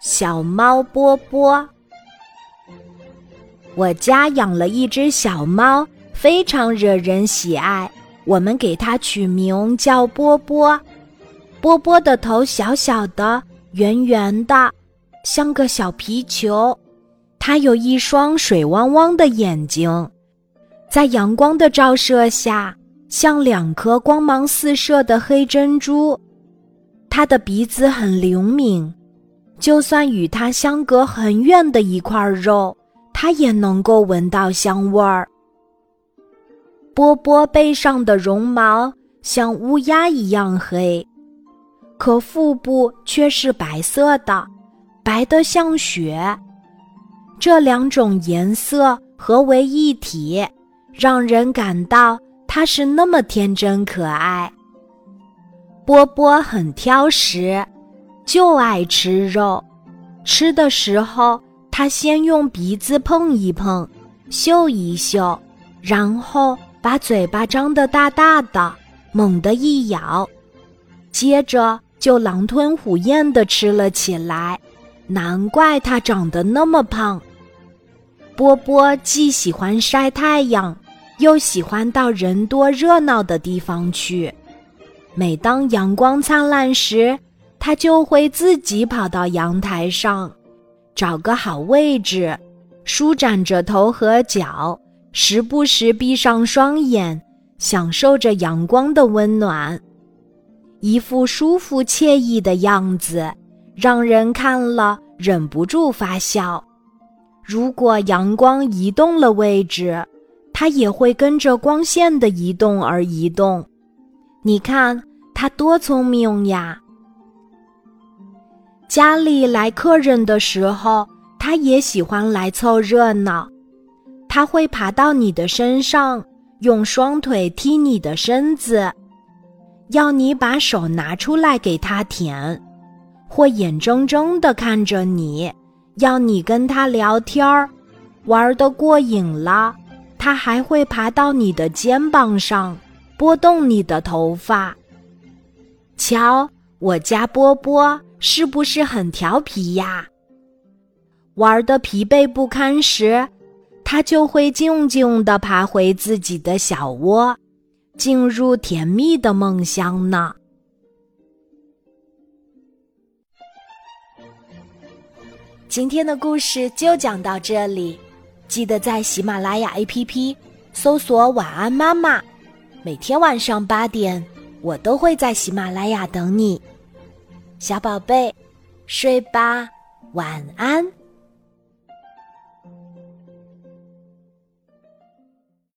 小猫波波。我家养了一只小猫，非常惹人喜爱。我们给它取名叫波波。波波的头小小的、圆圆的，像个小皮球。它有一双水汪汪的眼睛，在阳光的照射下，像两颗光芒四射的黑珍珠。它的鼻子很灵敏。就算与它相隔很远的一块肉，它也能够闻到香味儿。波波背上的绒毛像乌鸦一样黑，可腹部却是白色的，白得像雪。这两种颜色合为一体，让人感到它是那么天真可爱。波波很挑食。就爱吃肉，吃的时候，他先用鼻子碰一碰，嗅一嗅，然后把嘴巴张得大大的，猛地一咬，接着就狼吞虎咽地吃了起来。难怪他长得那么胖。波波既喜欢晒太阳，又喜欢到人多热闹的地方去。每当阳光灿烂时，它就会自己跑到阳台上，找个好位置，舒展着头和脚，时不时闭上双眼，享受着阳光的温暖，一副舒服惬意的样子，让人看了忍不住发笑。如果阳光移动了位置，它也会跟着光线的移动而移动。你看，它多聪明呀！家里来客人的时候，它也喜欢来凑热闹。它会爬到你的身上，用双腿踢你的身子，要你把手拿出来给它舔，或眼睁睁地看着你，要你跟它聊天儿。玩得过瘾了，它还会爬到你的肩膀上，拨动你的头发。瞧，我家波波。是不是很调皮呀？玩的疲惫不堪时，它就会静静的爬回自己的小窝，进入甜蜜的梦乡呢。今天的故事就讲到这里，记得在喜马拉雅 APP 搜索“晚安妈妈”，每天晚上八点，我都会在喜马拉雅等你。小宝贝，睡吧，晚安。